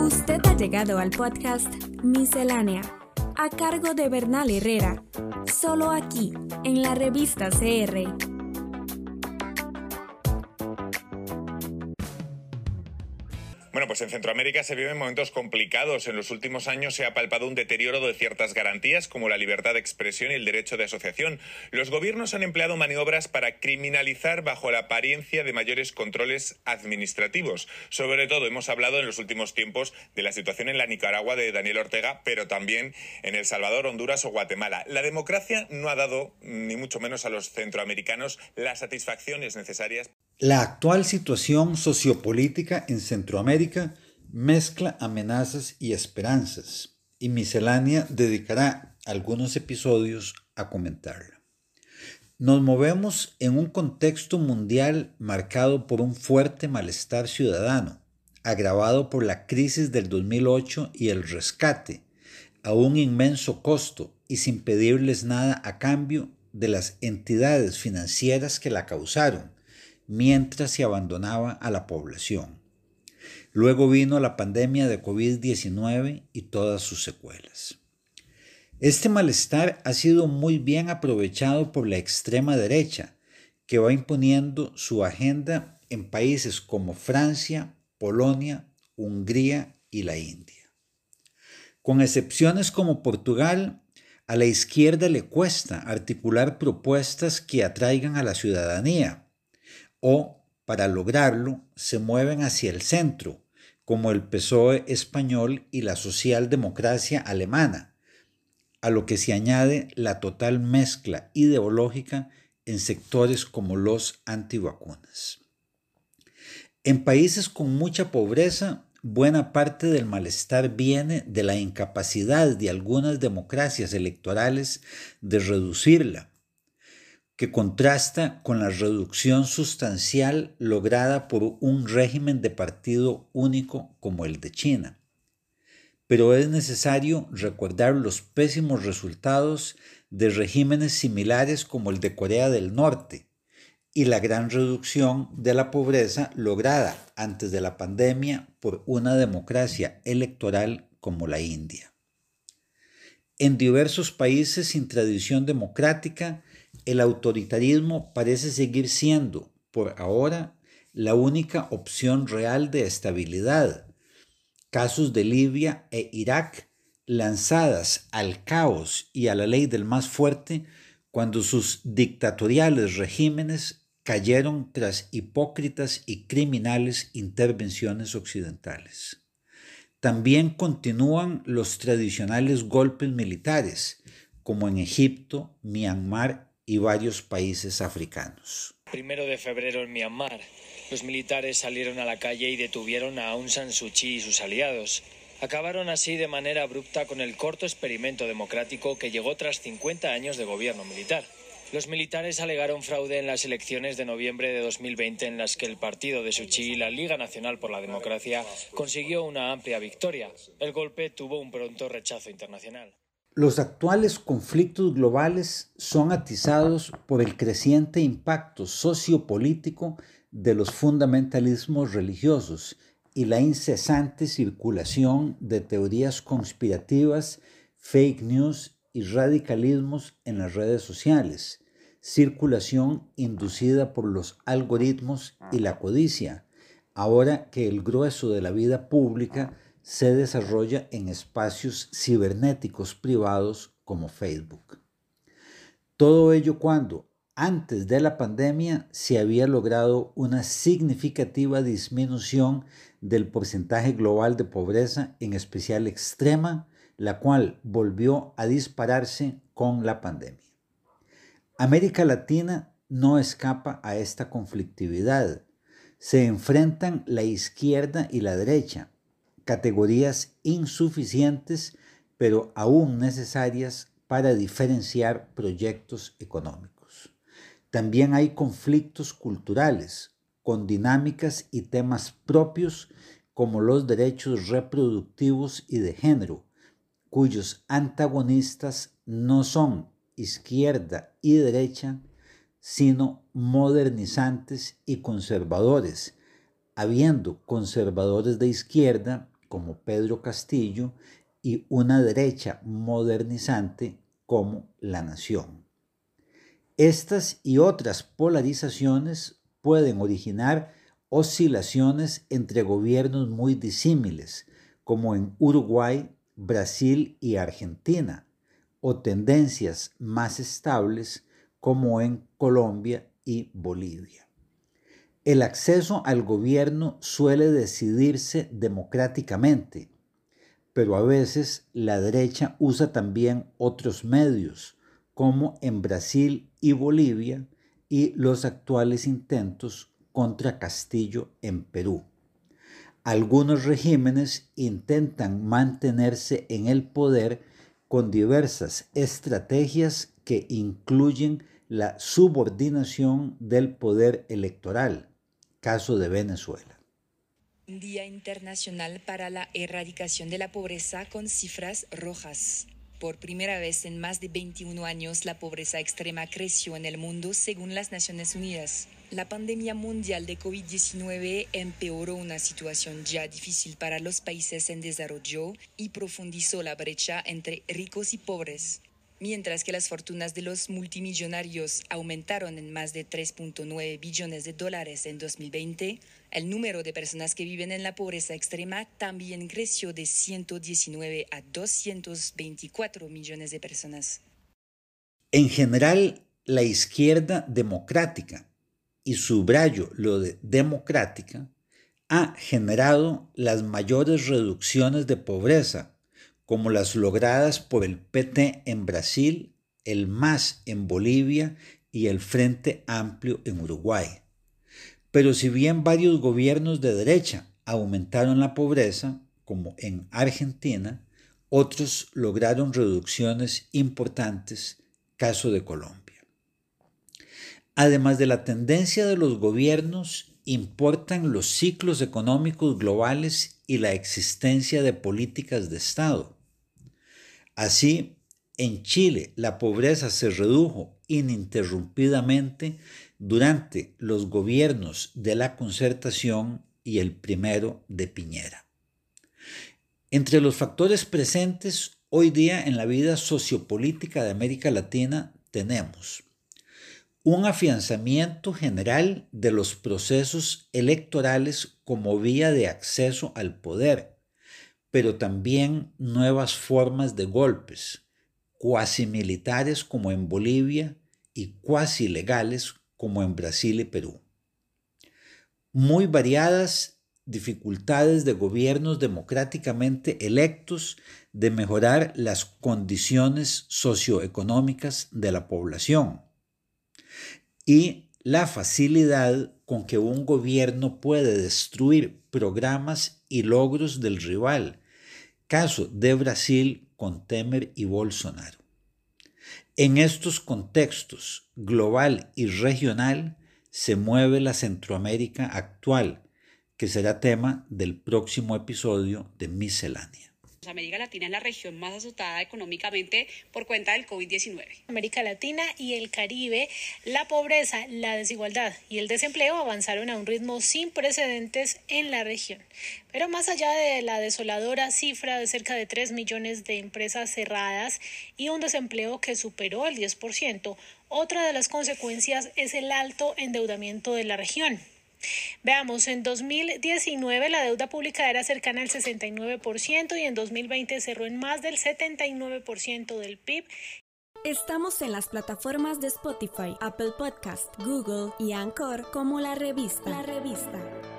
Usted ha llegado al podcast Miscelánea, a cargo de Bernal Herrera, solo aquí, en la revista CR. Pues en Centroamérica se viven momentos complicados. En los últimos años se ha palpado un deterioro de ciertas garantías como la libertad de expresión y el derecho de asociación. Los gobiernos han empleado maniobras para criminalizar bajo la apariencia de mayores controles administrativos. Sobre todo hemos hablado en los últimos tiempos de la situación en la Nicaragua de Daniel Ortega, pero también en El Salvador, Honduras o Guatemala. La democracia no ha dado, ni mucho menos a los centroamericanos, las satisfacciones necesarias la actual situación sociopolítica en Centroamérica mezcla amenazas y esperanzas, y Miscelánea dedicará algunos episodios a comentarla. Nos movemos en un contexto mundial marcado por un fuerte malestar ciudadano, agravado por la crisis del 2008 y el rescate, a un inmenso costo y sin pedirles nada a cambio de las entidades financieras que la causaron, mientras se abandonaba a la población. Luego vino la pandemia de COVID-19 y todas sus secuelas. Este malestar ha sido muy bien aprovechado por la extrema derecha, que va imponiendo su agenda en países como Francia, Polonia, Hungría y la India. Con excepciones como Portugal, a la izquierda le cuesta articular propuestas que atraigan a la ciudadanía o, para lograrlo, se mueven hacia el centro, como el PSOE español y la socialdemocracia alemana, a lo que se añade la total mezcla ideológica en sectores como los antivacunas. En países con mucha pobreza, buena parte del malestar viene de la incapacidad de algunas democracias electorales de reducirla que contrasta con la reducción sustancial lograda por un régimen de partido único como el de China. Pero es necesario recordar los pésimos resultados de regímenes similares como el de Corea del Norte y la gran reducción de la pobreza lograda antes de la pandemia por una democracia electoral como la India. En diversos países sin tradición democrática, el autoritarismo parece seguir siendo, por ahora, la única opción real de estabilidad. Casos de Libia e Irak lanzadas al caos y a la ley del más fuerte cuando sus dictatoriales regímenes cayeron tras hipócritas y criminales intervenciones occidentales. También continúan los tradicionales golpes militares, como en Egipto, Myanmar y varios países africanos. Primero de febrero en Myanmar, los militares salieron a la calle y detuvieron a Aung San Suu Kyi y sus aliados. Acabaron así de manera abrupta con el corto experimento democrático que llegó tras 50 años de gobierno militar. Los militares alegaron fraude en las elecciones de noviembre de 2020 en las que el partido de Suu Kyi y la Liga Nacional por la Democracia consiguió una amplia victoria. El golpe tuvo un pronto rechazo internacional. Los actuales conflictos globales son atizados por el creciente impacto sociopolítico de los fundamentalismos religiosos y la incesante circulación de teorías conspirativas, fake news y radicalismos en las redes sociales, circulación inducida por los algoritmos y la codicia, ahora que el grueso de la vida pública se desarrolla en espacios cibernéticos privados como Facebook. Todo ello cuando, antes de la pandemia, se había logrado una significativa disminución del porcentaje global de pobreza, en especial extrema, la cual volvió a dispararse con la pandemia. América Latina no escapa a esta conflictividad. Se enfrentan la izquierda y la derecha, categorías insuficientes, pero aún necesarias para diferenciar proyectos económicos. También hay conflictos culturales, con dinámicas y temas propios como los derechos reproductivos y de género, cuyos antagonistas no son izquierda y derecha, sino modernizantes y conservadores, habiendo conservadores de izquierda como Pedro Castillo y una derecha modernizante como La Nación. Estas y otras polarizaciones pueden originar oscilaciones entre gobiernos muy disímiles, como en Uruguay, Brasil y Argentina, o tendencias más estables como en Colombia y Bolivia. El acceso al gobierno suele decidirse democráticamente, pero a veces la derecha usa también otros medios, como en Brasil y Bolivia, y los actuales intentos contra Castillo en Perú. Algunos regímenes intentan mantenerse en el poder con diversas estrategias que incluyen la subordinación del poder electoral, caso de Venezuela. Día Internacional para la Erradicación de la Pobreza con cifras rojas. Por primera vez en más de 21 años, la pobreza extrema creció en el mundo según las Naciones Unidas. La pandemia mundial de COVID-19 empeoró una situación ya difícil para los países en desarrollo y profundizó la brecha entre ricos y pobres. Mientras que las fortunas de los multimillonarios aumentaron en más de 3.9 billones de dólares en 2020, el número de personas que viven en la pobreza extrema también creció de 119 a 224 millones de personas. En general, la izquierda democrática y subrayo lo de democrática, ha generado las mayores reducciones de pobreza, como las logradas por el PT en Brasil, el MAS en Bolivia y el Frente Amplio en Uruguay. Pero si bien varios gobiernos de derecha aumentaron la pobreza, como en Argentina, otros lograron reducciones importantes, caso de Colombia. Además de la tendencia de los gobiernos, importan los ciclos económicos globales y la existencia de políticas de Estado. Así, en Chile la pobreza se redujo ininterrumpidamente durante los gobiernos de la concertación y el primero de Piñera. Entre los factores presentes hoy día en la vida sociopolítica de América Latina tenemos un afianzamiento general de los procesos electorales como vía de acceso al poder, pero también nuevas formas de golpes, cuasi militares como en Bolivia y cuasi legales como en Brasil y Perú. Muy variadas dificultades de gobiernos democráticamente electos de mejorar las condiciones socioeconómicas de la población y la facilidad con que un gobierno puede destruir programas y logros del rival, caso de Brasil con Temer y Bolsonaro. En estos contextos global y regional se mueve la Centroamérica actual, que será tema del próximo episodio de Miscelánea. América Latina es la región más azotada económicamente por cuenta del COVID-19. América Latina y el Caribe, la pobreza, la desigualdad y el desempleo avanzaron a un ritmo sin precedentes en la región. Pero más allá de la desoladora cifra de cerca de 3 millones de empresas cerradas y un desempleo que superó el 10%, otra de las consecuencias es el alto endeudamiento de la región. Veamos, en 2019 la deuda pública era cercana al 69% y en 2020 cerró en más del 79% del PIB. Estamos en las plataformas de Spotify, Apple Podcast, Google y Anchor como la revista. La revista.